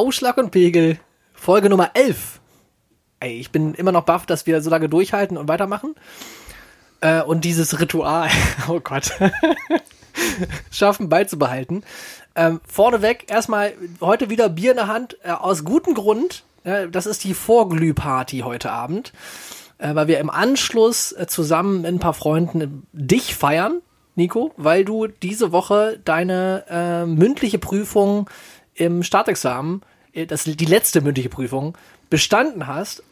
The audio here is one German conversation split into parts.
Ausschlag und Pegel, Folge Nummer 11. Ey, ich bin immer noch baff, dass wir so lange durchhalten und weitermachen. Äh, und dieses Ritual, oh Gott, schaffen beizubehalten. Ähm, vorneweg erstmal heute wieder Bier in der Hand, äh, aus gutem Grund. Äh, das ist die Vorglühparty heute Abend, äh, weil wir im Anschluss äh, zusammen mit ein paar Freunden dich feiern, Nico, weil du diese Woche deine äh, mündliche Prüfung im Staatsexamen, äh, das die letzte mündliche Prüfung, bestanden hast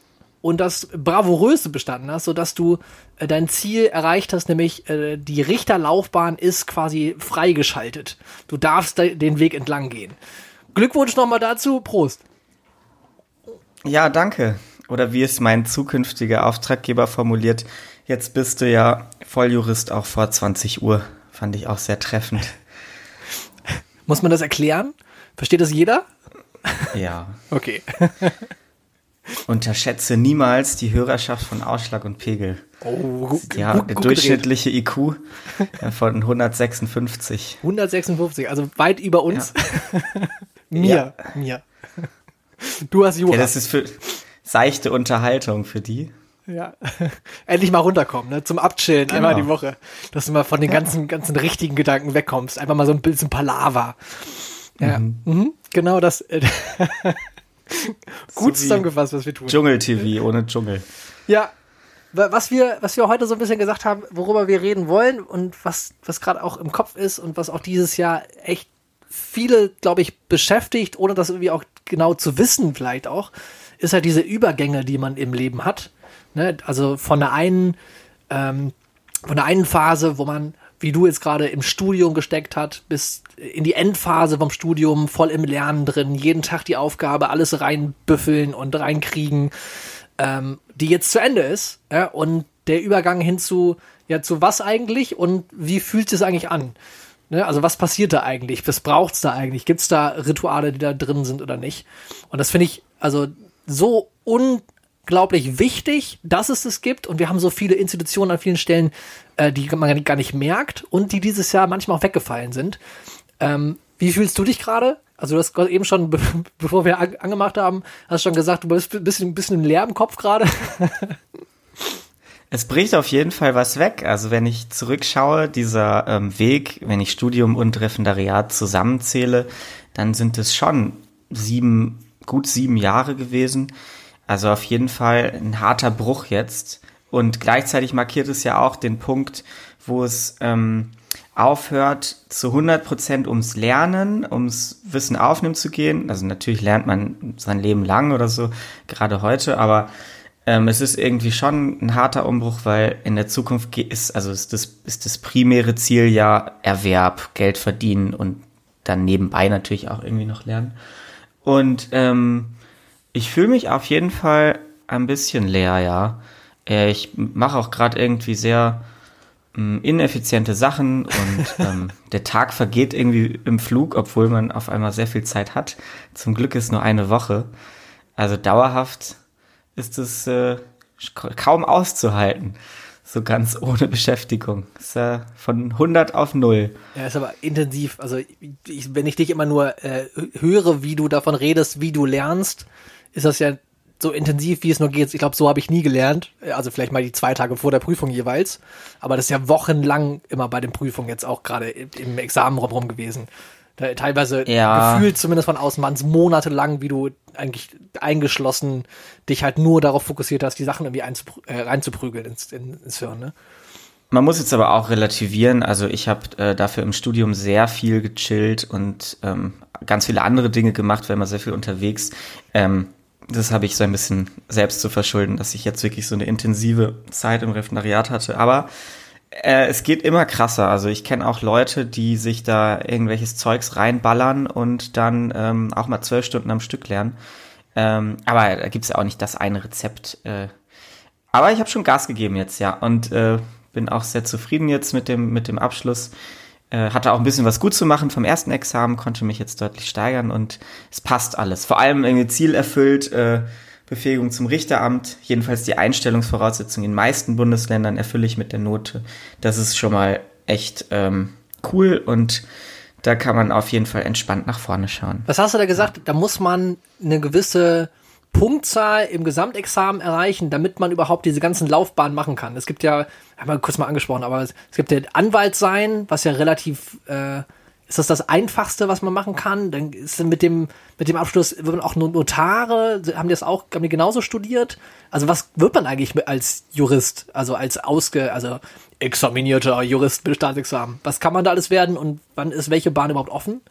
und das bravourös bestanden hast, sodass du äh, dein Ziel erreicht hast, nämlich äh, die Richterlaufbahn ist quasi freigeschaltet. Du darfst den Weg entlang gehen. Glückwunsch nochmal dazu, Prost. Ja, danke. Oder wie es mein zukünftiger Auftraggeber formuliert, jetzt bist du ja Volljurist auch vor 20 Uhr. Fand ich auch sehr treffend. Muss man das erklären? Versteht das jeder? Ja. Okay. Unterschätze niemals die Hörerschaft von Ausschlag und Pegel. Oh, ja, gut, gut durchschnittliche gedreht. IQ von 156. 156, also weit über uns. Ja. mir, ja. mir. Du hast Jura. Ja, das ist für seichte Unterhaltung für die. Ja, endlich mal runterkommen, ne? zum Abchillen, genau. einmal die Woche, dass du mal von den ganzen, ganzen richtigen Gedanken wegkommst, einfach mal so ein bisschen Palaver. Ja, mhm. Mhm. genau das. Äh, Gut so zusammengefasst, was wir tun. Dschungel-TV ohne Dschungel. Ja, was wir, was wir heute so ein bisschen gesagt haben, worüber wir reden wollen und was, was gerade auch im Kopf ist und was auch dieses Jahr echt viele, glaube ich, beschäftigt, ohne das irgendwie auch genau zu wissen, vielleicht auch, ist halt diese Übergänge, die man im Leben hat. Ne? Also von der einen, ähm, von der einen Phase, wo man, wie du jetzt gerade im Studium gesteckt hat, bis in die Endphase vom Studium, voll im Lernen drin, jeden Tag die Aufgabe, alles reinbüffeln und reinkriegen, ähm, die jetzt zu Ende ist. Ja, und der Übergang hin zu, ja, zu was eigentlich und wie fühlt es eigentlich an? Ne, also was passiert da eigentlich? Was braucht's da eigentlich? Gibt's da Rituale, die da drin sind oder nicht? Und das finde ich also so unglaublich wichtig, dass es das gibt. Und wir haben so viele Institutionen an vielen Stellen, äh, die man gar nicht merkt und die dieses Jahr manchmal auch weggefallen sind. Ähm, wie fühlst du dich gerade? Also du hast eben schon, be bevor wir an angemacht haben, hast schon gesagt, du bist ein bisschen, ein bisschen leer im Kopf gerade. Es bricht auf jeden Fall was weg. Also wenn ich zurückschaue, dieser ähm, Weg, wenn ich Studium und Referendariat zusammenzähle, dann sind es schon sieben, gut sieben Jahre gewesen. Also auf jeden Fall ein harter Bruch jetzt. Und gleichzeitig markiert es ja auch den Punkt, wo es ähm, aufhört, zu 100 Prozent ums Lernen, ums Wissen aufnehmen zu gehen. Also natürlich lernt man sein Leben lang oder so, gerade heute, aber ähm, es ist irgendwie schon ein harter Umbruch, weil in der Zukunft ist, also ist das, ist das primäre Ziel ja Erwerb, Geld verdienen und dann nebenbei natürlich auch irgendwie noch lernen. Und ähm, ich fühle mich auf jeden Fall ein bisschen leer, ja. Äh, ich mache auch gerade irgendwie sehr ähm, ineffiziente Sachen und ähm, der Tag vergeht irgendwie im Flug, obwohl man auf einmal sehr viel Zeit hat. Zum Glück ist nur eine Woche. Also dauerhaft ist es äh, kaum auszuhalten. So ganz ohne Beschäftigung. Ist äh, von 100 auf 0. Ja, ist aber intensiv. Also ich, wenn ich dich immer nur äh, höre, wie du davon redest, wie du lernst, ist das ja so intensiv, wie es nur geht. Ich glaube, so habe ich nie gelernt. Also vielleicht mal die zwei Tage vor der Prüfung jeweils. Aber das ist ja wochenlang immer bei den Prüfungen jetzt auch gerade im Examen rum gewesen. Da, teilweise ja. gefühlt zumindest von außen waren es monatelang, wie du eigentlich eingeschlossen dich halt nur darauf fokussiert hast, die Sachen irgendwie äh, reinzuprügeln ins, in, ins Hirn. Ne? Man muss jetzt aber auch relativieren. Also ich habe äh, dafür im Studium sehr viel gechillt und ähm, ganz viele andere Dinge gemacht, war immer sehr viel unterwegs. Ähm, das habe ich so ein bisschen selbst zu verschulden, dass ich jetzt wirklich so eine intensive Zeit im Referendariat hatte. Aber äh, es geht immer krasser. Also ich kenne auch Leute, die sich da irgendwelches Zeugs reinballern und dann ähm, auch mal zwölf Stunden am Stück lernen. Ähm, aber da gibt's ja auch nicht das eine Rezept. Äh. Aber ich habe schon Gas gegeben jetzt, ja. Und äh, bin auch sehr zufrieden jetzt mit dem, mit dem Abschluss. Äh, hatte auch ein bisschen was gut zu machen vom ersten Examen, konnte mich jetzt deutlich steigern und es passt alles. Vor allem irgendwie Ziel erfüllt, äh, Befähigung zum Richteramt, jedenfalls die Einstellungsvoraussetzungen in den meisten Bundesländern erfülle ich mit der Note. Das ist schon mal echt ähm, cool und da kann man auf jeden Fall entspannt nach vorne schauen. Was hast du da gesagt? Da muss man eine gewisse Punktzahl im Gesamtexamen erreichen, damit man überhaupt diese ganzen Laufbahnen machen kann. Es gibt ja, haben wir kurz mal angesprochen, aber es, gibt ja Anwalt sein, was ja relativ, äh, ist das das Einfachste, was man machen kann? Dann ist mit dem, mit dem Abschluss, wird man auch Notare, haben die das auch, haben die genauso studiert? Also was wird man eigentlich als Jurist, also als ausge, also examinierter Jurist mit Staatsexamen? Was kann man da alles werden und wann ist welche Bahn überhaupt offen?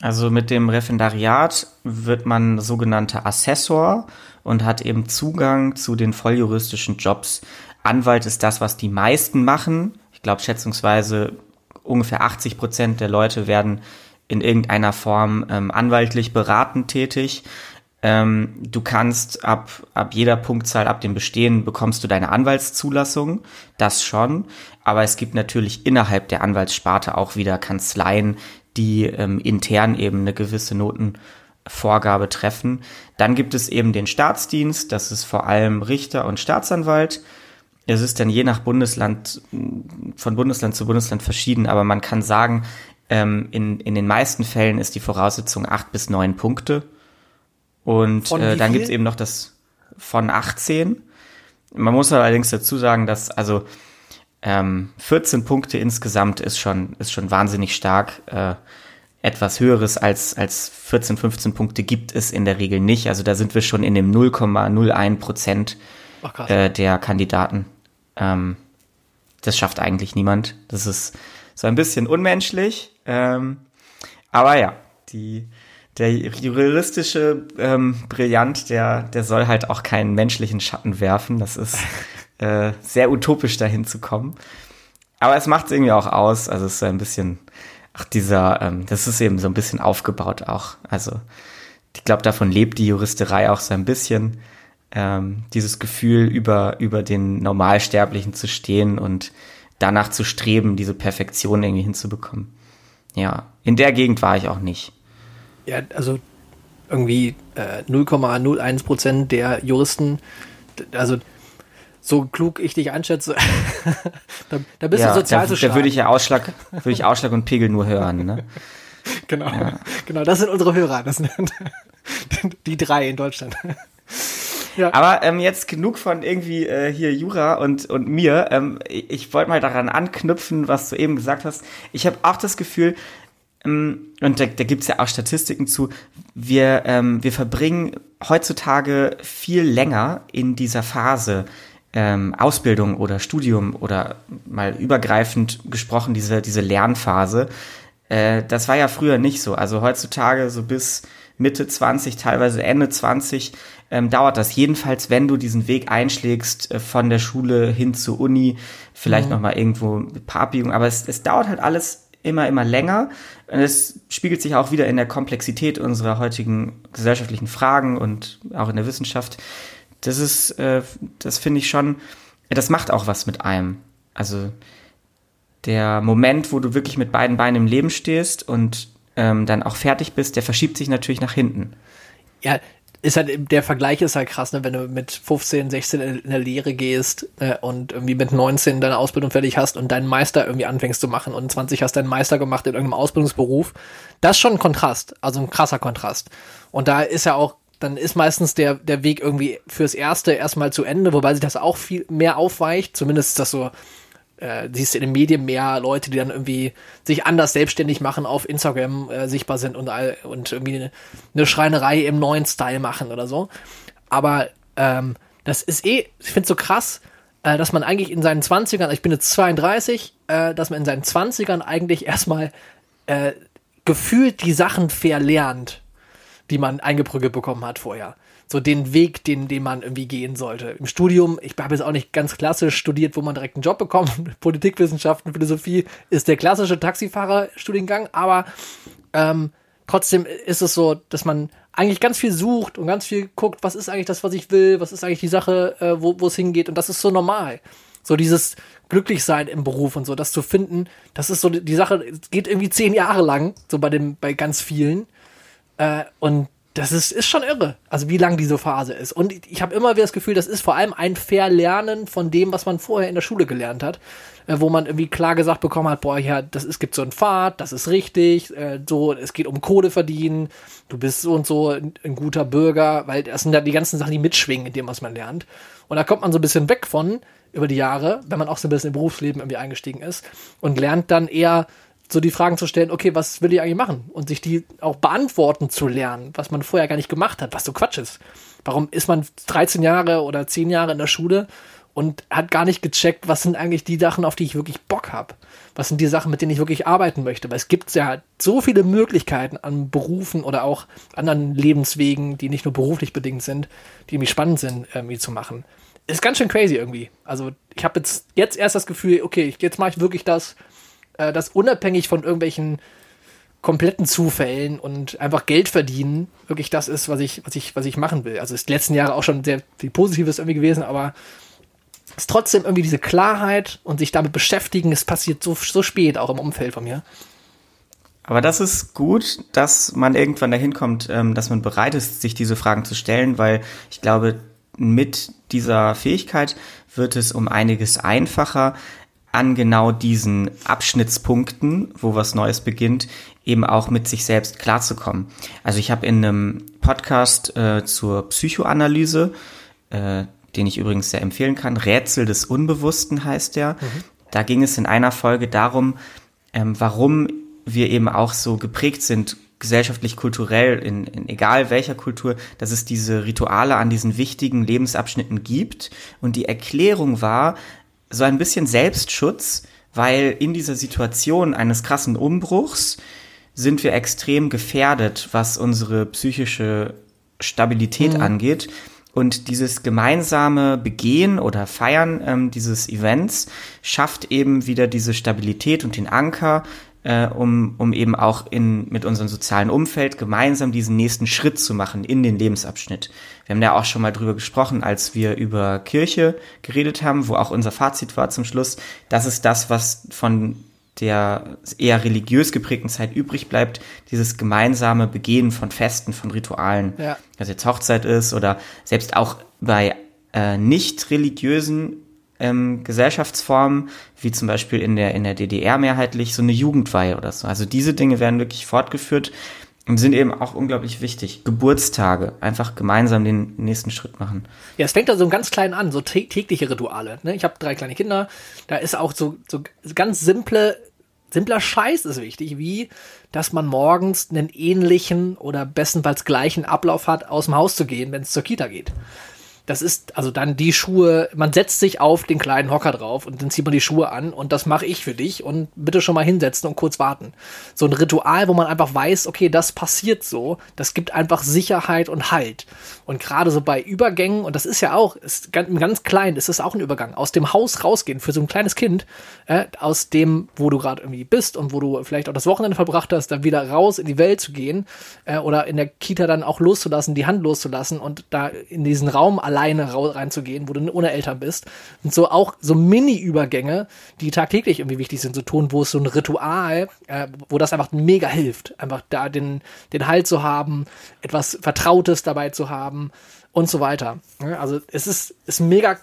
Also mit dem Referendariat wird man sogenannter Assessor und hat eben Zugang zu den volljuristischen Jobs. Anwalt ist das, was die meisten machen. Ich glaube schätzungsweise ungefähr 80 Prozent der Leute werden in irgendeiner Form ähm, anwaltlich beratend tätig. Ähm, du kannst ab, ab jeder Punktzahl, ab dem Bestehen, bekommst du deine Anwaltszulassung. Das schon. Aber es gibt natürlich innerhalb der Anwaltssparte auch wieder Kanzleien, die ähm, intern eben eine gewisse Notenvorgabe treffen. Dann gibt es eben den Staatsdienst, das ist vor allem Richter und Staatsanwalt. Es ist dann je nach Bundesland, von Bundesland zu Bundesland verschieden, aber man kann sagen, ähm, in, in den meisten Fällen ist die Voraussetzung acht bis neun Punkte. Und äh, dann gibt's eben noch das von 18. Man muss allerdings dazu sagen, dass also ähm, 14 Punkte insgesamt ist schon, ist schon wahnsinnig stark. Äh, etwas höheres als, als 14, 15 Punkte gibt es in der Regel nicht. Also da sind wir schon in dem 0,01 Prozent äh, der Kandidaten. Ähm, das schafft eigentlich niemand. Das ist so ein bisschen unmenschlich. Ähm, aber ja, die, der juristische ähm, Brillant, der, der soll halt auch keinen menschlichen Schatten werfen. Das ist äh, sehr utopisch dahin zu kommen. Aber es macht es irgendwie auch aus. Also es ist so ein bisschen, ach, dieser, ähm, das ist eben so ein bisschen aufgebaut auch. Also ich glaube, davon lebt die Juristerei auch so ein bisschen. Ähm, dieses Gefühl, über, über den Normalsterblichen zu stehen und danach zu streben, diese Perfektion irgendwie hinzubekommen. Ja, in der Gegend war ich auch nicht. Ja, also irgendwie äh, 0,01 Prozent der Juristen, also so klug ich dich einschätze, da, da, bist ja, du sozial da, zu stark. Da würde ich ja Ausschlag, würde ich Ausschlag und Pegel nur hören, ne? genau, ja. genau, das sind unsere Hörer, das sind die drei in Deutschland. Ja. Aber ähm, jetzt genug von irgendwie äh, hier Jura und, und mir. Ähm, ich, ich wollte mal daran anknüpfen, was du eben gesagt hast. Ich habe auch das Gefühl, ähm, und da, da gibt es ja auch Statistiken zu, wir, ähm, wir verbringen heutzutage viel länger in dieser Phase ähm, Ausbildung oder Studium oder mal übergreifend gesprochen, diese, diese Lernphase, äh, das war ja früher nicht so. Also heutzutage so bis Mitte 20, teilweise Ende 20 ähm, dauert das. Jedenfalls, wenn du diesen Weg einschlägst äh, von der Schule hin zur Uni, vielleicht mhm. noch mal irgendwo ein paar Abbiegungen, aber es, es dauert halt alles immer, immer länger. Und es spiegelt sich auch wieder in der Komplexität unserer heutigen gesellschaftlichen Fragen und auch in der Wissenschaft das ist, äh, das finde ich schon, das macht auch was mit einem. Also der Moment, wo du wirklich mit beiden Beinen im Leben stehst und ähm, dann auch fertig bist, der verschiebt sich natürlich nach hinten. Ja, ist halt, der Vergleich ist halt krass, ne? wenn du mit 15, 16 in der Lehre gehst äh, und irgendwie mit 19 deine Ausbildung fertig hast und deinen Meister irgendwie anfängst zu machen und 20 hast deinen Meister gemacht in irgendeinem Ausbildungsberuf. Das ist schon ein Kontrast, also ein krasser Kontrast. Und da ist ja auch dann ist meistens der, der Weg irgendwie fürs Erste erstmal zu Ende, wobei sich das auch viel mehr aufweicht. Zumindest ist das so, äh, siehst du in den Medien mehr Leute, die dann irgendwie sich anders selbstständig machen, auf Instagram äh, sichtbar sind und, und irgendwie eine, eine Schreinerei im neuen Style machen oder so. Aber ähm, das ist eh, ich finde so krass, äh, dass man eigentlich in seinen 20ern, ich bin jetzt 32, äh, dass man in seinen 20ern eigentlich erstmal äh, gefühlt die Sachen verlernt die man eingeprügelt bekommen hat vorher. So den Weg, den, den man irgendwie gehen sollte. Im Studium, ich habe jetzt auch nicht ganz klassisch studiert, wo man direkt einen Job bekommt. Politikwissenschaften, Philosophie ist der klassische Taxifahrerstudiengang, aber ähm, trotzdem ist es so, dass man eigentlich ganz viel sucht und ganz viel guckt, was ist eigentlich das, was ich will, was ist eigentlich die Sache, äh, wo es hingeht. Und das ist so normal. So dieses Glücklichsein im Beruf und so, das zu finden, das ist so die Sache, geht irgendwie zehn Jahre lang, so bei dem, bei ganz vielen. Äh, und das ist, ist schon irre, also wie lang diese Phase ist. Und ich habe immer wieder das Gefühl, das ist vor allem ein Verlernen von dem, was man vorher in der Schule gelernt hat, äh, wo man irgendwie klar gesagt bekommen hat, boah, ja, das ist, gibt so einen Pfad, das ist richtig, äh, so, es geht um Kohle verdienen, du bist so und so ein, ein guter Bürger, weil das sind ja die ganzen Sachen, die mitschwingen in dem, was man lernt. Und da kommt man so ein bisschen weg von über die Jahre, wenn man auch so ein bisschen im Berufsleben irgendwie eingestiegen ist und lernt dann eher so die Fragen zu stellen, okay, was will ich eigentlich machen? Und sich die auch beantworten zu lernen, was man vorher gar nicht gemacht hat, was so Quatsch ist. Warum ist man 13 Jahre oder 10 Jahre in der Schule und hat gar nicht gecheckt, was sind eigentlich die Sachen, auf die ich wirklich Bock habe? Was sind die Sachen, mit denen ich wirklich arbeiten möchte? Weil es gibt ja so viele Möglichkeiten an Berufen oder auch anderen Lebenswegen, die nicht nur beruflich bedingt sind, die irgendwie spannend sind, irgendwie zu machen. Ist ganz schön crazy irgendwie. Also ich habe jetzt, jetzt erst das Gefühl, okay, jetzt mache ich wirklich das, äh, das unabhängig von irgendwelchen kompletten Zufällen und einfach Geld verdienen wirklich das ist, was ich, was ich, was ich machen will. Also ist die letzten Jahre auch schon sehr viel Positives irgendwie gewesen, aber ist trotzdem irgendwie diese Klarheit und sich damit beschäftigen, es passiert so, so spät auch im Umfeld von mir. Aber das ist gut, dass man irgendwann dahin kommt, ähm, dass man bereit ist, sich diese Fragen zu stellen, weil ich glaube, mit dieser Fähigkeit wird es um einiges einfacher, an genau diesen Abschnittspunkten, wo was Neues beginnt, eben auch mit sich selbst klarzukommen. Also ich habe in einem Podcast äh, zur Psychoanalyse, äh, den ich übrigens sehr empfehlen kann, Rätsel des Unbewussten heißt der. Mhm. Da ging es in einer Folge darum, ähm, warum wir eben auch so geprägt sind, gesellschaftlich, kulturell, in, in egal welcher Kultur, dass es diese Rituale an diesen wichtigen Lebensabschnitten gibt. Und die Erklärung war, so ein bisschen Selbstschutz, weil in dieser Situation eines krassen Umbruchs sind wir extrem gefährdet, was unsere psychische Stabilität mhm. angeht. Und dieses gemeinsame Begehen oder Feiern ähm, dieses Events schafft eben wieder diese Stabilität und den Anker, äh, um, um eben auch in, mit unserem sozialen Umfeld gemeinsam diesen nächsten Schritt zu machen in den Lebensabschnitt. Wir haben ja auch schon mal drüber gesprochen, als wir über Kirche geredet haben, wo auch unser Fazit war zum Schluss. Das ist das, was von der eher religiös geprägten Zeit übrig bleibt, dieses gemeinsame Begehen von Festen, von Ritualen. Ja. Also jetzt Hochzeit ist oder selbst auch bei äh, nicht religiösen ähm, Gesellschaftsformen, wie zum Beispiel in der, in der DDR mehrheitlich, so eine Jugendweihe oder so. Also diese Dinge werden wirklich fortgeführt und sind eben auch unglaublich wichtig. Geburtstage, einfach gemeinsam den nächsten Schritt machen. Ja, es fängt da so ganz klein an, so tägliche Rituale. Ne? Ich habe drei kleine Kinder, da ist auch so, so ganz simple, simpler Scheiß ist wichtig, wie dass man morgens einen ähnlichen oder bestenfalls gleichen Ablauf hat, aus dem Haus zu gehen, wenn es zur Kita geht. Das ist also dann die Schuhe, man setzt sich auf den kleinen Hocker drauf und dann zieht man die Schuhe an und das mache ich für dich und bitte schon mal hinsetzen und kurz warten. So ein Ritual, wo man einfach weiß, okay, das passiert so, das gibt einfach Sicherheit und Halt. Und gerade so bei Übergängen, und das ist ja auch, ist ganz, ganz klein, ist es auch ein Übergang, aus dem Haus rausgehen für so ein kleines Kind, äh, aus dem, wo du gerade irgendwie bist und wo du vielleicht auch das Wochenende verbracht hast, dann wieder raus in die Welt zu gehen äh, oder in der Kita dann auch loszulassen, die Hand loszulassen und da in diesen Raum allein alleine reinzugehen, wo du ohne Eltern bist. Und so auch so Mini-Übergänge, die tagtäglich irgendwie wichtig sind zu tun, wo es so ein Ritual, äh, wo das einfach mega hilft. Einfach da den, den Halt zu haben, etwas Vertrautes dabei zu haben und so weiter. Also es ist, ist mega,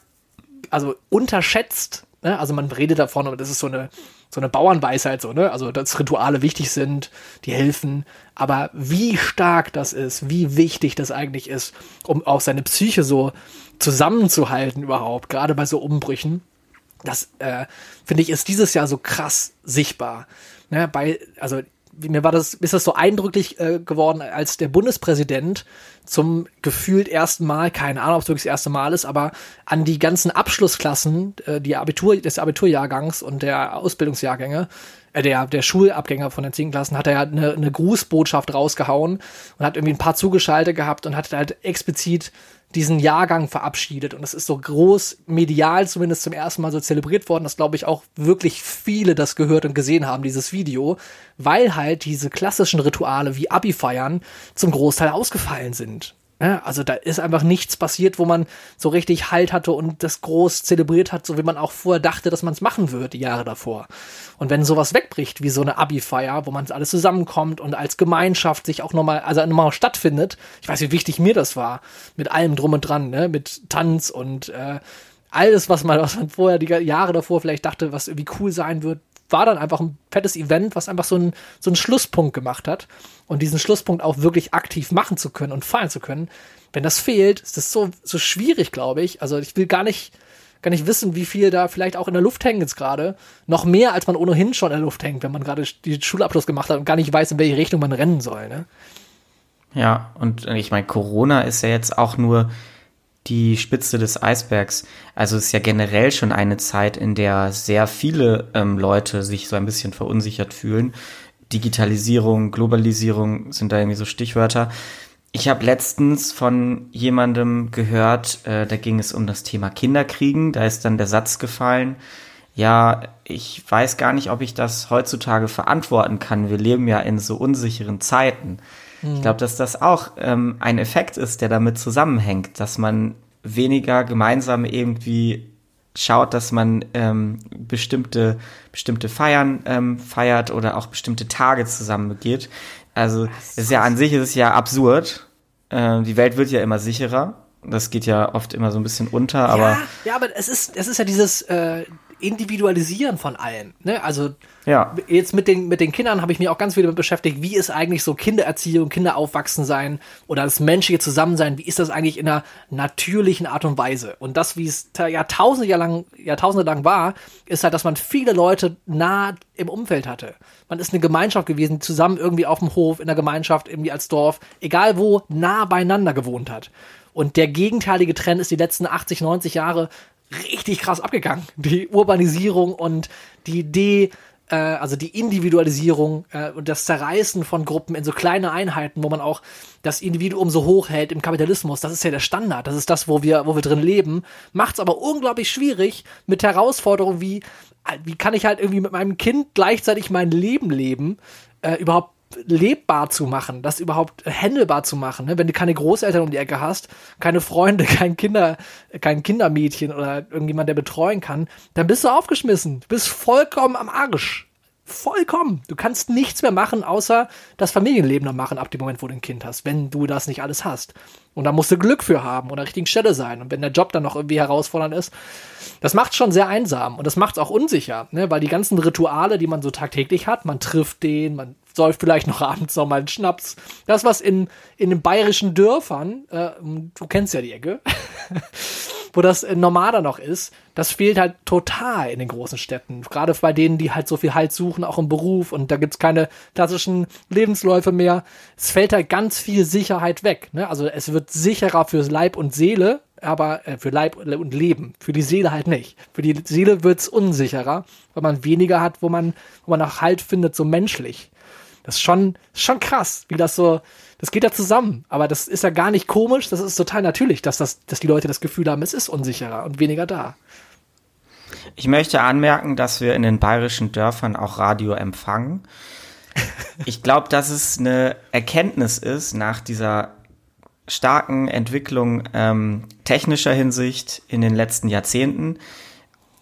also unterschätzt. Ne? Also man redet davon, aber das ist so eine so eine Bauernweisheit, so, ne? Also, dass Rituale wichtig sind, die helfen. Aber wie stark das ist, wie wichtig das eigentlich ist, um auch seine Psyche so zusammenzuhalten überhaupt, gerade bei so Umbrüchen, das, äh, finde ich, ist dieses Jahr so krass sichtbar. Ne? Bei, also, mir war das, ist das so eindrücklich äh, geworden, als der Bundespräsident zum gefühlt ersten Mal, keine Ahnung, ob es wirklich das erste Mal ist, aber an die ganzen Abschlussklassen, äh, die Abitur, des Abiturjahrgangs und der Ausbildungsjahrgänge, äh, der, der Schulabgänger von den 10 Klassen, hat er ja eine, eine Grußbotschaft rausgehauen und hat irgendwie ein paar Zugeschaltet gehabt und hat halt explizit diesen Jahrgang verabschiedet. Und das ist so groß medial zumindest zum ersten Mal so zelebriert worden, dass, glaube ich, auch wirklich viele das gehört und gesehen haben, dieses Video, weil halt diese klassischen Rituale wie Abi-Feiern zum Großteil ausgefallen sind. Ne? Also da ist einfach nichts passiert, wo man so richtig Halt hatte und das groß zelebriert hat, so wie man auch vorher dachte, dass man es machen würde, die Jahre davor. Und wenn sowas wegbricht, wie so eine Abi-Feier, wo man alles zusammenkommt und als Gemeinschaft sich auch nochmal, also nochmal stattfindet, ich weiß, wie wichtig mir das war, mit allem drum und dran, ne? mit Tanz und äh, alles, was man, was man vorher, die Jahre davor vielleicht dachte, was irgendwie cool sein wird, war dann einfach ein fettes Event, was einfach so ein, so einen Schlusspunkt gemacht hat. Und diesen Schlusspunkt auch wirklich aktiv machen zu können und feiern zu können. Wenn das fehlt, ist das so, so schwierig, glaube ich. Also ich will gar nicht, gar nicht wissen, wie viel da vielleicht auch in der Luft hängt jetzt gerade. Noch mehr, als man ohnehin schon in der Luft hängt, wenn man gerade die Schulabschluss gemacht hat und gar nicht weiß, in welche Richtung man rennen soll. Ne? Ja, und ich meine, Corona ist ja jetzt auch nur die Spitze des Eisbergs. Also es ist ja generell schon eine Zeit, in der sehr viele ähm, Leute sich so ein bisschen verunsichert fühlen. Digitalisierung, Globalisierung sind da irgendwie so Stichwörter. Ich habe letztens von jemandem gehört, äh, da ging es um das Thema Kinderkriegen. Da ist dann der Satz gefallen, ja, ich weiß gar nicht, ob ich das heutzutage verantworten kann. Wir leben ja in so unsicheren Zeiten. Ich glaube, dass das auch ähm, ein Effekt ist, der damit zusammenhängt, dass man weniger gemeinsam irgendwie schaut, dass man ähm, bestimmte, bestimmte Feiern ähm, feiert oder auch bestimmte Tage zusammen begeht. Also es ist ja an sich ist es ja absurd. Äh, die Welt wird ja immer sicherer. Das geht ja oft immer so ein bisschen unter, aber. Ja, ja aber es ist, es ist ja dieses, äh, Individualisieren von allem. Ne? Also ja. jetzt mit den, mit den Kindern habe ich mich auch ganz viel damit beschäftigt, wie ist eigentlich so Kindererziehung, Kinderaufwachsen sein oder das menschliche Zusammensein, wie ist das eigentlich in einer natürlichen Art und Weise? Und das, wie es Jahrtausende lang, Jahrtausende lang war, ist halt, dass man viele Leute nah im Umfeld hatte. Man ist eine Gemeinschaft gewesen, zusammen irgendwie auf dem Hof, in der Gemeinschaft, irgendwie als Dorf, egal wo, nah beieinander gewohnt hat. Und der gegenteilige Trend ist die letzten 80, 90 Jahre richtig krass abgegangen. Die Urbanisierung und die Idee, äh, also die Individualisierung äh, und das Zerreißen von Gruppen in so kleine Einheiten, wo man auch das Individuum so hoch hält im Kapitalismus. Das ist ja der Standard. Das ist das, wo wir, wo wir drin leben. Macht es aber unglaublich schwierig mit Herausforderungen wie, wie kann ich halt irgendwie mit meinem Kind gleichzeitig mein Leben leben, äh, überhaupt lebbar zu machen, das überhaupt handelbar zu machen. Ne? Wenn du keine Großeltern um die Ecke hast, keine Freunde, kein Kinder, kein Kindermädchen oder irgendjemand, der betreuen kann, dann bist du aufgeschmissen. Du bist vollkommen am Arsch. Vollkommen. Du kannst nichts mehr machen, außer das Familienleben dann machen ab dem Moment, wo du ein Kind hast, wenn du das nicht alles hast. Und da musst du Glück für haben und an der richtigen Stelle sein. Und wenn der Job dann noch irgendwie herausfordernd ist, das macht schon sehr einsam und das macht es auch unsicher, ne? weil die ganzen Rituale, die man so tagtäglich hat, man trifft den, man säuft vielleicht noch abends noch mal einen Schnaps. Das, was in, in den bayerischen Dörfern, äh, du kennst ja die Ecke, wo das normaler noch ist, das fehlt halt total in den großen Städten. Gerade bei denen, die halt so viel Halt suchen, auch im Beruf und da gibt's keine klassischen Lebensläufe mehr. Es fällt halt ganz viel Sicherheit weg. Ne? Also es wird sicherer fürs Leib und Seele, aber äh, für Leib und Leben. Für die Seele halt nicht. Für die Seele wird's unsicherer, weil man weniger hat, wo man, wo man auch Halt findet, so menschlich. Das ist schon, schon krass, wie das so, das geht ja zusammen. Aber das ist ja gar nicht komisch, das ist total natürlich, dass, das, dass die Leute das Gefühl haben, es ist unsicherer und weniger da. Ich möchte anmerken, dass wir in den bayerischen Dörfern auch Radio empfangen. Ich glaube, dass es eine Erkenntnis ist nach dieser starken Entwicklung ähm, technischer Hinsicht in den letzten Jahrzehnten,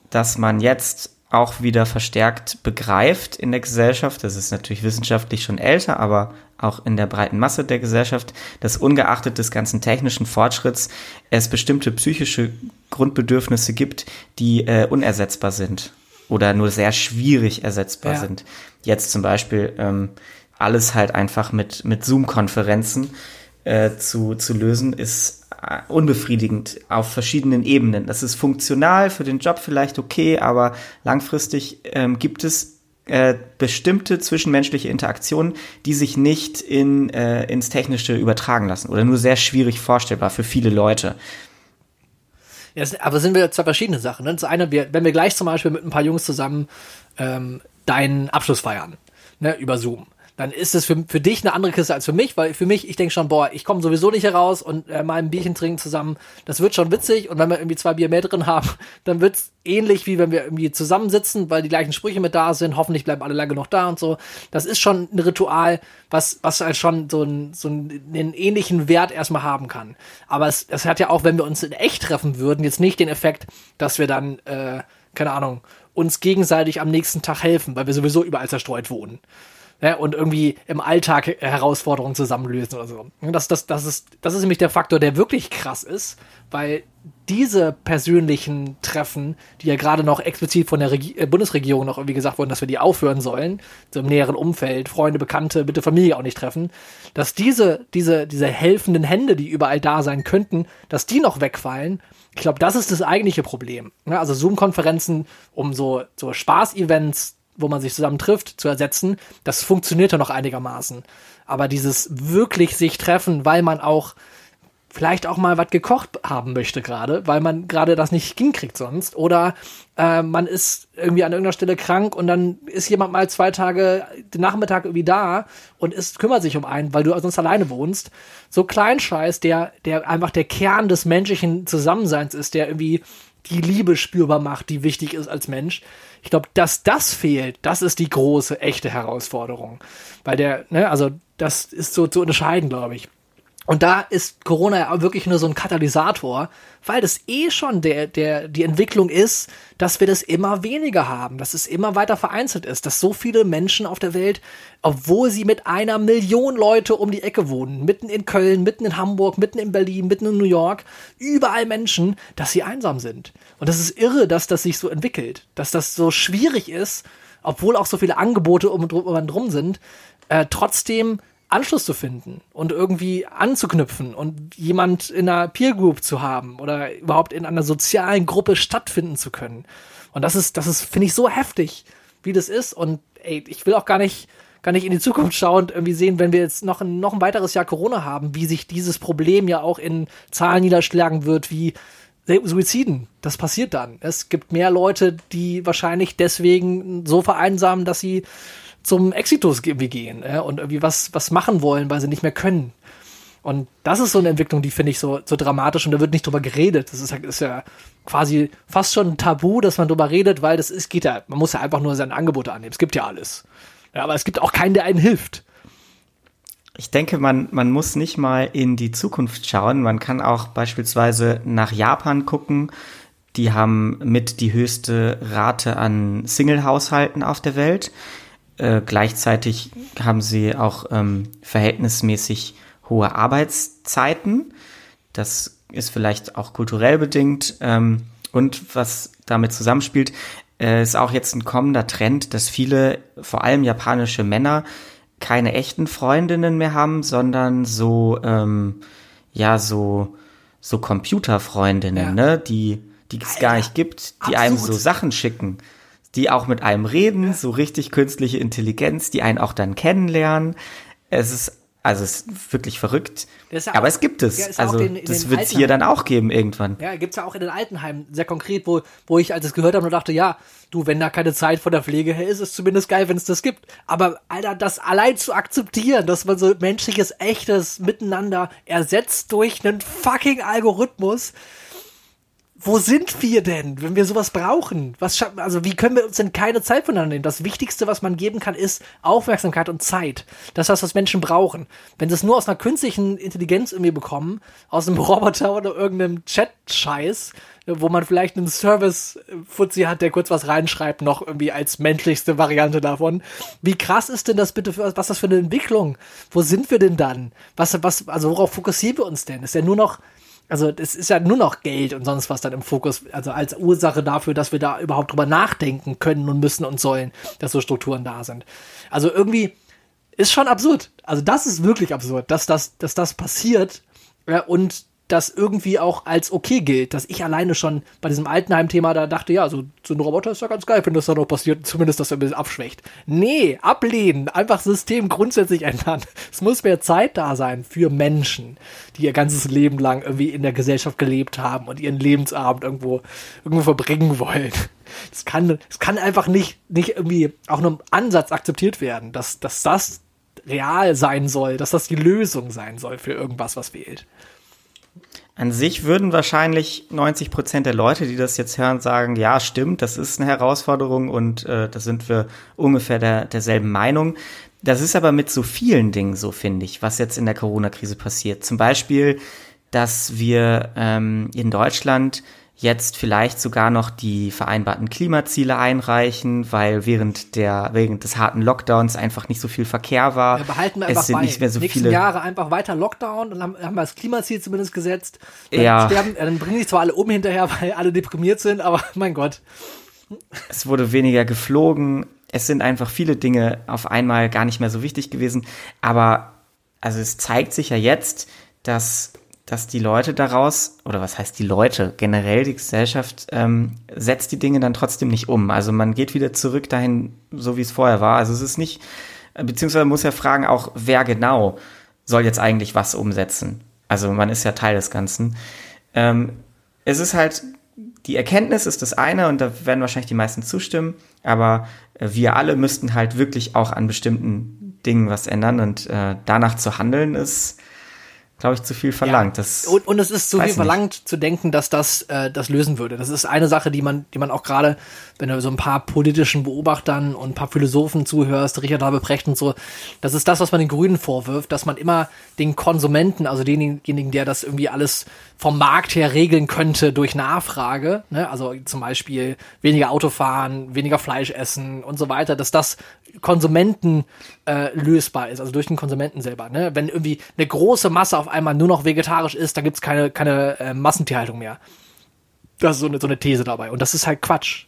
dass man jetzt auch wieder verstärkt begreift in der Gesellschaft, das ist natürlich wissenschaftlich schon älter, aber auch in der breiten Masse der Gesellschaft, dass ungeachtet des ganzen technischen Fortschritts es bestimmte psychische Grundbedürfnisse gibt, die äh, unersetzbar sind oder nur sehr schwierig ersetzbar ja. sind. Jetzt zum Beispiel ähm, alles halt einfach mit, mit Zoom-Konferenzen äh, zu, zu lösen, ist äh, unbefriedigend auf verschiedenen Ebenen. Das ist funktional für den Job vielleicht okay, aber langfristig ähm, gibt es äh, bestimmte zwischenmenschliche Interaktionen, die sich nicht in, äh, ins Technische übertragen lassen oder nur sehr schwierig vorstellbar für viele Leute. Ja, aber sind wir zwei verschiedene Sachen. Ne? Das eine, wir, wenn wir gleich zum Beispiel mit ein paar Jungs zusammen ähm, deinen Abschluss feiern, ne, über Zoom dann ist es für, für dich eine andere Kiste als für mich, weil für mich, ich denke schon, boah, ich komme sowieso nicht heraus und äh, mal ein Bierchen trinken zusammen, das wird schon witzig und wenn wir irgendwie zwei Bier mehr drin haben, dann wird's ähnlich wie wenn wir irgendwie zusammensitzen, weil die gleichen Sprüche mit da sind, hoffentlich bleiben alle lange noch da und so. Das ist schon ein Ritual, was, was halt schon so, ein, so einen ähnlichen Wert erstmal haben kann. Aber es, es hat ja auch, wenn wir uns in echt treffen würden, jetzt nicht den Effekt, dass wir dann, äh, keine Ahnung, uns gegenseitig am nächsten Tag helfen, weil wir sowieso überall zerstreut wohnen ne, und irgendwie im Alltag Herausforderungen zusammenlösen oder so. Das, das, das, ist, das ist nämlich der Faktor, der wirklich krass ist, weil diese persönlichen Treffen, die ja gerade noch explizit von der Regi äh, Bundesregierung noch irgendwie gesagt wurden, dass wir die aufhören sollen, so im näheren Umfeld, Freunde, Bekannte, bitte Familie auch nicht treffen, dass diese, diese, diese helfenden Hände, die überall da sein könnten, dass die noch wegfallen, ich glaube, das ist das eigentliche Problem. Ne, also Zoom-Konferenzen, um so, so Spaß-Events wo man sich zusammen trifft, zu ersetzen, das funktioniert ja noch einigermaßen. Aber dieses wirklich sich treffen, weil man auch vielleicht auch mal was gekocht haben möchte gerade, weil man gerade das nicht hinkriegt sonst. Oder äh, man ist irgendwie an irgendeiner Stelle krank und dann ist jemand mal zwei Tage den Nachmittag irgendwie da und ist, kümmert sich um einen, weil du sonst alleine wohnst. So Kleinscheiß, der, der einfach der Kern des menschlichen Zusammenseins ist, der irgendwie die Liebe spürbar macht, die wichtig ist als Mensch. Ich glaube, dass das fehlt, das ist die große, echte Herausforderung. Weil der, ne, also das ist so zu unterscheiden, glaube ich. Und da ist Corona ja wirklich nur so ein Katalysator, weil das eh schon der, der, die Entwicklung ist, dass wir das immer weniger haben, dass es immer weiter vereinzelt ist, dass so viele Menschen auf der Welt, obwohl sie mit einer Million Leute um die Ecke wohnen, mitten in Köln, mitten in Hamburg, mitten in Berlin, mitten in New York, überall Menschen, dass sie einsam sind. Und das ist irre, dass das sich so entwickelt, dass das so schwierig ist, obwohl auch so viele Angebote um und drum sind, äh, trotzdem Anschluss zu finden und irgendwie anzuknüpfen und jemand in einer Peer Group zu haben oder überhaupt in einer sozialen Gruppe stattfinden zu können. Und das ist, das ist, finde ich, so heftig, wie das ist. Und ey, ich will auch gar nicht, gar nicht in die Zukunft schauen und irgendwie sehen, wenn wir jetzt noch ein, noch ein weiteres Jahr Corona haben, wie sich dieses Problem ja auch in Zahlen niederschlagen wird, wie Suiziden. Das passiert dann. Es gibt mehr Leute, die wahrscheinlich deswegen so vereinsamen, dass sie zum Exitus irgendwie gehen äh, und irgendwie was, was machen wollen, weil sie nicht mehr können. Und das ist so eine Entwicklung, die finde ich so, so dramatisch und da wird nicht drüber geredet. Das ist, ist ja quasi fast schon ein Tabu, dass man drüber redet, weil das ist, geht ja, man muss ja einfach nur seine Angebote annehmen. Es gibt ja alles. Ja, aber es gibt auch keinen, der einen hilft. Ich denke, man, man muss nicht mal in die Zukunft schauen. Man kann auch beispielsweise nach Japan gucken. Die haben mit die höchste Rate an Single-Haushalten auf der Welt. Äh, gleichzeitig haben sie auch ähm, verhältnismäßig hohe Arbeitszeiten. Das ist vielleicht auch kulturell bedingt. Ähm, und was damit zusammenspielt, äh, ist auch jetzt ein kommender Trend, dass viele, vor allem japanische Männer, keine echten Freundinnen mehr haben, sondern so, ähm, ja, so, so Computerfreundinnen, ja. ne, die, die es gar nicht gibt, die absolut. einem so Sachen schicken die auch mit einem reden, so richtig künstliche Intelligenz, die einen auch dann kennenlernen. Es ist also es ist wirklich verrückt. Ist ja aber auch, es gibt es. Ja, also in, in das wird es hier dann auch geben irgendwann. Ja, gibt's ja auch in den Altenheimen sehr konkret, wo, wo ich als es gehört habe, nur dachte, ja, du, wenn da keine Zeit von der Pflege her ist, ist es zumindest geil, wenn es das gibt. Aber Alter, das allein zu akzeptieren, dass man so menschliches, echtes Miteinander ersetzt durch einen fucking Algorithmus, wo sind wir denn, wenn wir sowas brauchen? Was also wie können wir uns denn keine Zeit voneinander nehmen? Das Wichtigste, was man geben kann, ist Aufmerksamkeit und Zeit. Das ist das, was Menschen brauchen. Wenn sie es nur aus einer künstlichen Intelligenz irgendwie bekommen, aus einem Roboter oder irgendeinem Chat-Scheiß, wo man vielleicht einen Service-Fuzzi hat, der kurz was reinschreibt, noch irgendwie als menschlichste Variante davon. Wie krass ist denn das bitte, für, was ist das für eine Entwicklung? Wo sind wir denn dann? Was, was, also worauf fokussieren wir uns denn? Ist ja nur noch also es ist ja nur noch Geld und sonst was dann im Fokus, also als Ursache dafür, dass wir da überhaupt drüber nachdenken können und müssen und sollen, dass so Strukturen da sind. Also irgendwie ist schon absurd. Also das ist wirklich absurd, dass das, dass das passiert ja, und das irgendwie auch als okay gilt, dass ich alleine schon bei diesem Altenheim-Thema da dachte, ja, so, so ein Roboter ist ja ganz geil, wenn das da noch passiert, zumindest, dass er ein bisschen abschwächt. Nee, ablehnen, einfach System grundsätzlich ändern. Es muss mehr Zeit da sein für Menschen, die ihr ganzes Leben lang irgendwie in der Gesellschaft gelebt haben und ihren Lebensabend irgendwo, irgendwo verbringen wollen. Es kann, es kann einfach nicht, nicht irgendwie auch nur im Ansatz akzeptiert werden, dass, dass das real sein soll, dass das die Lösung sein soll für irgendwas, was wählt. An sich würden wahrscheinlich 90 Prozent der Leute, die das jetzt hören, sagen, ja, stimmt, das ist eine Herausforderung und äh, da sind wir ungefähr der, derselben Meinung. Das ist aber mit so vielen Dingen so, finde ich, was jetzt in der Corona-Krise passiert. Zum Beispiel, dass wir ähm, in Deutschland jetzt vielleicht sogar noch die vereinbarten Klimaziele einreichen, weil während der während des harten Lockdowns einfach nicht so viel Verkehr war. Ja, behalten wir einfach es sind bei. nicht mehr so Nächsten viele Jahre einfach weiter Lockdown und haben, haben wir das Klimaziel zumindest gesetzt. Dann Ja. sterben, dann bringen sich zwar alle um hinterher, weil alle deprimiert sind, aber mein Gott. es wurde weniger geflogen. Es sind einfach viele Dinge auf einmal gar nicht mehr so wichtig gewesen. Aber also es zeigt sich ja jetzt, dass, dass die Leute daraus, oder was heißt die Leute, generell die Gesellschaft ähm, setzt die Dinge dann trotzdem nicht um. Also man geht wieder zurück dahin, so wie es vorher war. Also es ist nicht, beziehungsweise muss ja fragen auch, wer genau soll jetzt eigentlich was umsetzen. Also man ist ja Teil des Ganzen. Ähm, es ist halt, die Erkenntnis ist das eine und da werden wahrscheinlich die meisten zustimmen, aber äh, wir alle müssten halt wirklich auch an bestimmten Dingen was ändern und äh, danach zu handeln ist, glaube ich, zu viel verlangt. Das, Und, und es ist zu viel nicht. verlangt zu denken, dass das äh, das lösen würde. Das ist eine Sache, die man, die man auch gerade, wenn du so ein paar politischen Beobachtern und ein paar Philosophen zuhörst, Richard Habe Precht und so, das ist das, was man den Grünen vorwirft, dass man immer den Konsumenten, also denjenigen, der das irgendwie alles vom Markt her regeln könnte durch Nachfrage, ne? also zum Beispiel weniger Auto fahren, weniger Fleisch essen und so weiter, dass das Konsumenten äh, lösbar ist, also durch den Konsumenten selber. Ne? Wenn irgendwie eine große Masse auf einmal nur noch vegetarisch ist, dann gibt's keine, keine äh, Massentierhaltung mehr. Das ist so eine, so eine These dabei. Und das ist halt Quatsch.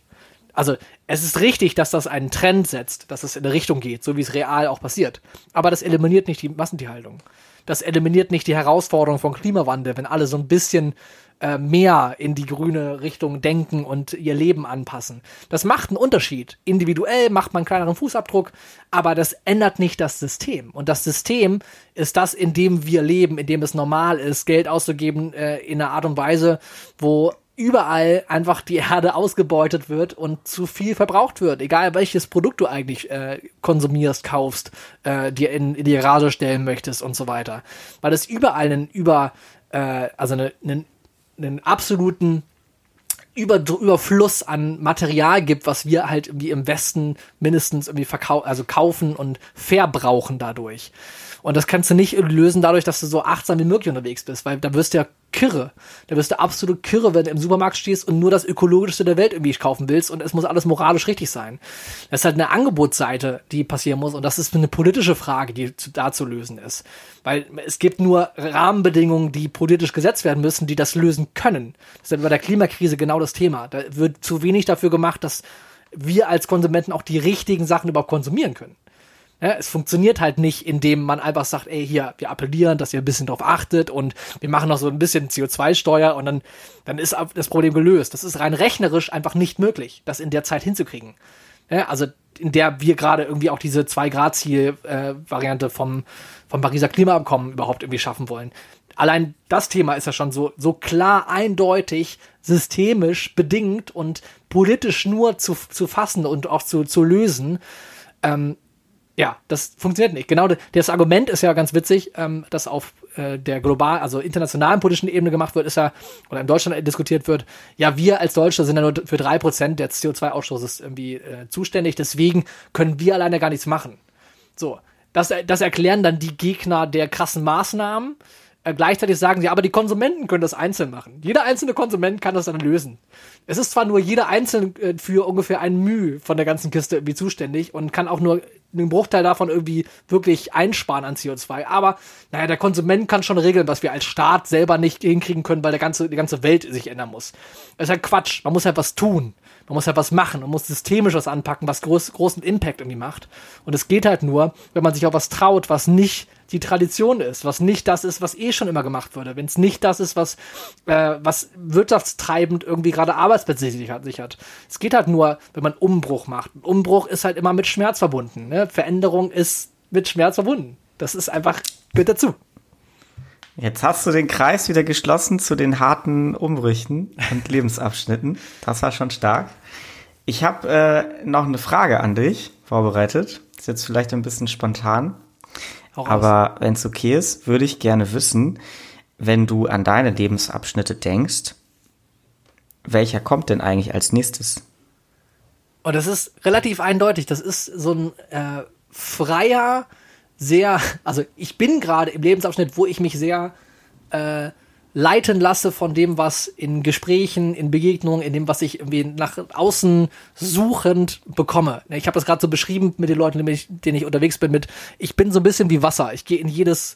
Also es ist richtig, dass das einen Trend setzt, dass es in eine Richtung geht, so wie es real auch passiert. Aber das eliminiert nicht die Massentierhaltung. Das eliminiert nicht die Herausforderung von Klimawandel, wenn alle so ein bisschen äh, mehr in die grüne Richtung denken und ihr Leben anpassen. Das macht einen Unterschied. Individuell macht man einen kleineren Fußabdruck, aber das ändert nicht das System. Und das System ist das, in dem wir leben, in dem es normal ist, Geld auszugeben äh, in einer Art und Weise, wo überall einfach die Erde ausgebeutet wird und zu viel verbraucht wird. Egal welches Produkt du eigentlich äh, konsumierst, kaufst, äh, dir in, in die Garage stellen möchtest und so weiter. Weil es überall einen über, äh, also eine, einen, einen absoluten über, Überfluss an Material gibt, was wir halt irgendwie im Westen mindestens irgendwie verkau also kaufen und verbrauchen dadurch. Und das kannst du nicht lösen dadurch, dass du so achtsam wie möglich unterwegs bist, weil da wirst du ja kirre. Da wirst du absolut kirre, wenn du im Supermarkt stehst und nur das ökologischste der Welt irgendwie kaufen willst und es muss alles moralisch richtig sein. Das ist halt eine Angebotsseite, die passieren muss und das ist eine politische Frage, die da zu lösen ist. Weil es gibt nur Rahmenbedingungen, die politisch gesetzt werden müssen, die das lösen können. Das ist ja bei der Klimakrise genau das Thema. Da wird zu wenig dafür gemacht, dass wir als Konsumenten auch die richtigen Sachen überhaupt konsumieren können. Ja, es funktioniert halt nicht, indem man einfach sagt, ey, hier, wir appellieren, dass ihr ein bisschen drauf achtet und wir machen noch so ein bisschen CO2-Steuer und dann, dann ist das Problem gelöst. Das ist rein rechnerisch einfach nicht möglich, das in der Zeit hinzukriegen. Ja, also in der wir gerade irgendwie auch diese 2-Grad-Ziel-Variante vom, vom Pariser Klimaabkommen überhaupt irgendwie schaffen wollen. Allein das Thema ist ja schon so, so klar, eindeutig, systemisch bedingt und politisch nur zu, zu fassen und auch zu, zu lösen. Ähm, ja, das funktioniert nicht. Genau das Argument ist ja ganz witzig, ähm, dass auf äh, der global, also internationalen politischen Ebene gemacht wird, ist ja, oder in Deutschland diskutiert wird, ja, wir als Deutsche sind ja nur für drei Prozent des CO2-Ausstoßes irgendwie äh, zuständig, deswegen können wir alleine gar nichts machen. So, das, das erklären dann die Gegner der krassen Maßnahmen. Äh, gleichzeitig sagen sie, aber die Konsumenten können das einzeln machen. Jeder einzelne Konsument kann das dann lösen. Es ist zwar nur jeder einzeln äh, für ungefähr ein Mühe von der ganzen Kiste irgendwie zuständig und kann auch nur einen Bruchteil davon irgendwie wirklich einsparen an CO2. Aber naja, der Konsument kann schon regeln, was wir als Staat selber nicht hinkriegen können, weil der ganze, die ganze Welt sich ändern muss. Das ist halt Quatsch. Man muss halt was tun. Man muss halt was machen. Man muss systemisch was anpacken, was groß, großen Impact irgendwie macht. Und es geht halt nur, wenn man sich auch was traut, was nicht die Tradition ist, was nicht das ist, was eh schon immer gemacht wurde, wenn es nicht das ist, was, äh, was wirtschaftstreibend irgendwie gerade Arbeitsplätze sichert. Es geht halt nur, wenn man Umbruch macht. Umbruch ist halt immer mit Schmerz verbunden. Ne? Veränderung ist mit Schmerz verbunden. Das ist einfach, gehört dazu. Jetzt hast du den Kreis wieder geschlossen zu den harten Umbrüchen und Lebensabschnitten. Das war schon stark. Ich habe äh, noch eine Frage an dich vorbereitet. Ist jetzt vielleicht ein bisschen spontan. Aber wenn es okay ist, würde ich gerne wissen, wenn du an deine Lebensabschnitte denkst, welcher kommt denn eigentlich als nächstes? Und das ist relativ eindeutig. Das ist so ein äh, freier, sehr, also ich bin gerade im Lebensabschnitt, wo ich mich sehr äh, leiten lasse von dem, was in Gesprächen, in Begegnungen, in dem, was ich irgendwie nach außen suchend bekomme. Ich habe das gerade so beschrieben mit den Leuten, mit denen ich unterwegs bin, mit ich bin so ein bisschen wie Wasser. Ich gehe in jedes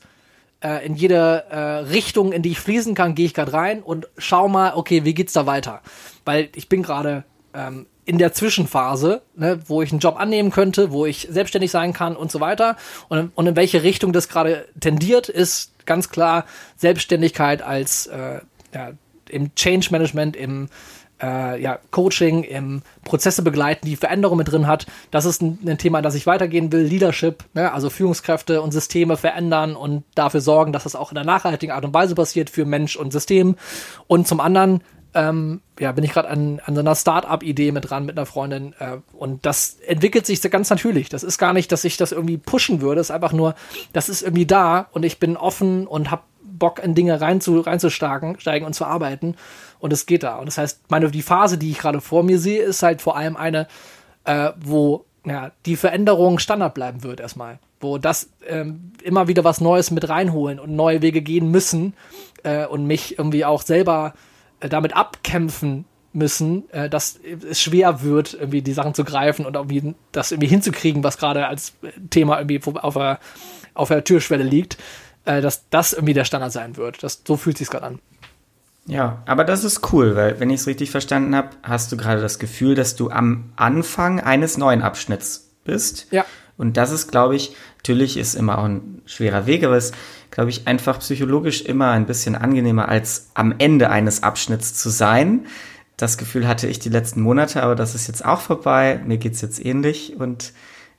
äh, in jede äh, Richtung, in die ich fließen kann, gehe ich gerade rein und schau mal, okay, wie geht's da weiter? Weil ich bin gerade ähm, in der Zwischenphase, ne, wo ich einen Job annehmen könnte, wo ich selbstständig sein kann und so weiter. Und, und in welche Richtung das gerade tendiert, ist ganz klar Selbstständigkeit als äh, ja, im Change Management, im äh, ja, Coaching, im Prozesse begleiten, die Veränderungen mit drin hat. Das ist ein, ein Thema, das ich weitergehen will. Leadership, ne? also Führungskräfte und Systeme verändern und dafür sorgen, dass das auch in einer nachhaltigen Art und Weise passiert für Mensch und System. Und zum anderen ähm, ja, bin ich gerade an, an so einer Start-up-Idee mit dran mit einer Freundin äh, und das entwickelt sich ganz natürlich. Das ist gar nicht, dass ich das irgendwie pushen würde, es ist einfach nur, das ist irgendwie da und ich bin offen und habe Bock in Dinge rein zu, reinzusteigen steigen und zu arbeiten und es geht da. Und das heißt, meine, die Phase, die ich gerade vor mir sehe, ist halt vor allem eine, äh, wo ja, die Veränderung Standard bleiben wird erstmal. Wo das ähm, immer wieder was Neues mit reinholen und neue Wege gehen müssen äh, und mich irgendwie auch selber damit abkämpfen müssen, äh, dass es schwer wird, irgendwie die Sachen zu greifen und irgendwie das irgendwie hinzukriegen, was gerade als Thema irgendwie auf der, auf der Türschwelle liegt, äh, dass das irgendwie der Standard sein wird. Das, so fühlt sich gerade an. Ja, aber das ist cool, weil wenn ich es richtig verstanden habe, hast du gerade das Gefühl, dass du am Anfang eines neuen Abschnitts bist. Ja. Und das ist, glaube ich, natürlich ist immer auch ein schwerer Weg, aber es ist, glaube ich, einfach psychologisch immer ein bisschen angenehmer, als am Ende eines Abschnitts zu sein. Das Gefühl hatte ich die letzten Monate, aber das ist jetzt auch vorbei. Mir geht's jetzt ähnlich. Und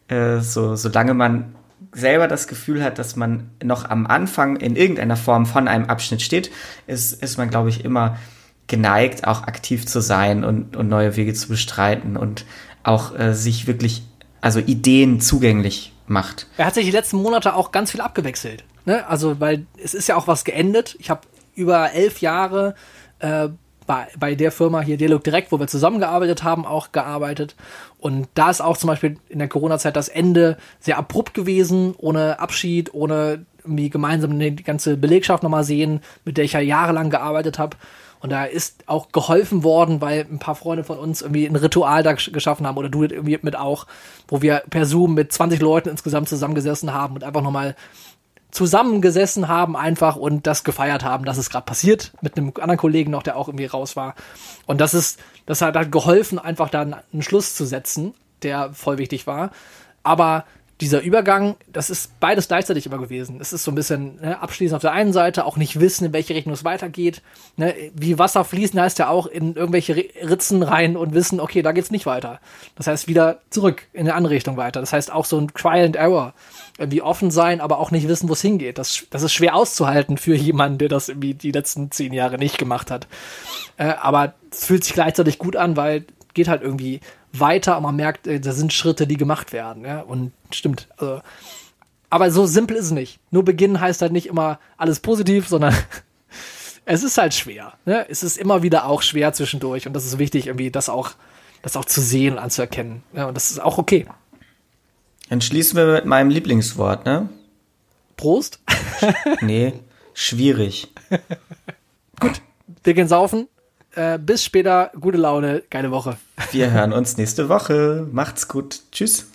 äh, so, solange man selber das Gefühl hat, dass man noch am Anfang in irgendeiner Form von einem Abschnitt steht, ist, ist man, glaube ich, immer geneigt, auch aktiv zu sein und, und neue Wege zu bestreiten und auch äh, sich wirklich, also Ideen zugänglich macht. Er hat sich die letzten Monate auch ganz viel abgewechselt. Ne? Also, weil es ist ja auch was geendet. Ich habe über elf Jahre äh, bei, bei der Firma hier Dialog Direkt, wo wir zusammengearbeitet haben, auch gearbeitet. Und da ist auch zum Beispiel in der Corona-Zeit das Ende sehr abrupt gewesen, ohne Abschied, ohne irgendwie gemeinsam die ganze Belegschaft nochmal sehen, mit der ich ja jahrelang gearbeitet habe. Und da ist auch geholfen worden, weil ein paar Freunde von uns irgendwie ein Ritual da geschaffen haben oder du irgendwie mit auch, wo wir per Zoom mit 20 Leuten insgesamt zusammengesessen haben und einfach nochmal zusammengesessen haben einfach und das gefeiert haben, dass es gerade passiert, mit einem anderen Kollegen noch, der auch irgendwie raus war. Und das ist, das hat geholfen, einfach da einen Schluss zu setzen, der voll wichtig war. Aber dieser Übergang, das ist beides gleichzeitig immer gewesen. Es ist so ein bisschen ne, abschließend auf der einen Seite, auch nicht wissen, in welche Richtung es weitergeht. Ne, wie Wasser fließen heißt ja auch in irgendwelche Ritzen rein und wissen, okay, da geht's nicht weiter. Das heißt wieder zurück in eine andere Richtung weiter. Das heißt auch so ein Trial and Error. Irgendwie offen sein, aber auch nicht wissen, wo es hingeht. Das, das ist schwer auszuhalten für jemanden, der das irgendwie die letzten zehn Jahre nicht gemacht hat. Äh, aber es fühlt sich gleichzeitig gut an, weil geht halt irgendwie weiter und man merkt, äh, da sind Schritte, die gemacht werden. Ja? Und stimmt. Also, aber so simpel ist es nicht. Nur beginnen heißt halt nicht immer alles positiv, sondern es ist halt schwer. Ne? Es ist immer wieder auch schwer zwischendurch und das ist wichtig, irgendwie das auch, das auch zu sehen und anzuerkennen. Ja, und das ist auch okay. Dann schließen wir mit meinem Lieblingswort, ne? Prost? nee, schwierig. Gut, wir gehen saufen. Äh, bis später, gute Laune, geile Woche. Wir hören uns nächste Woche. Macht's gut. Tschüss.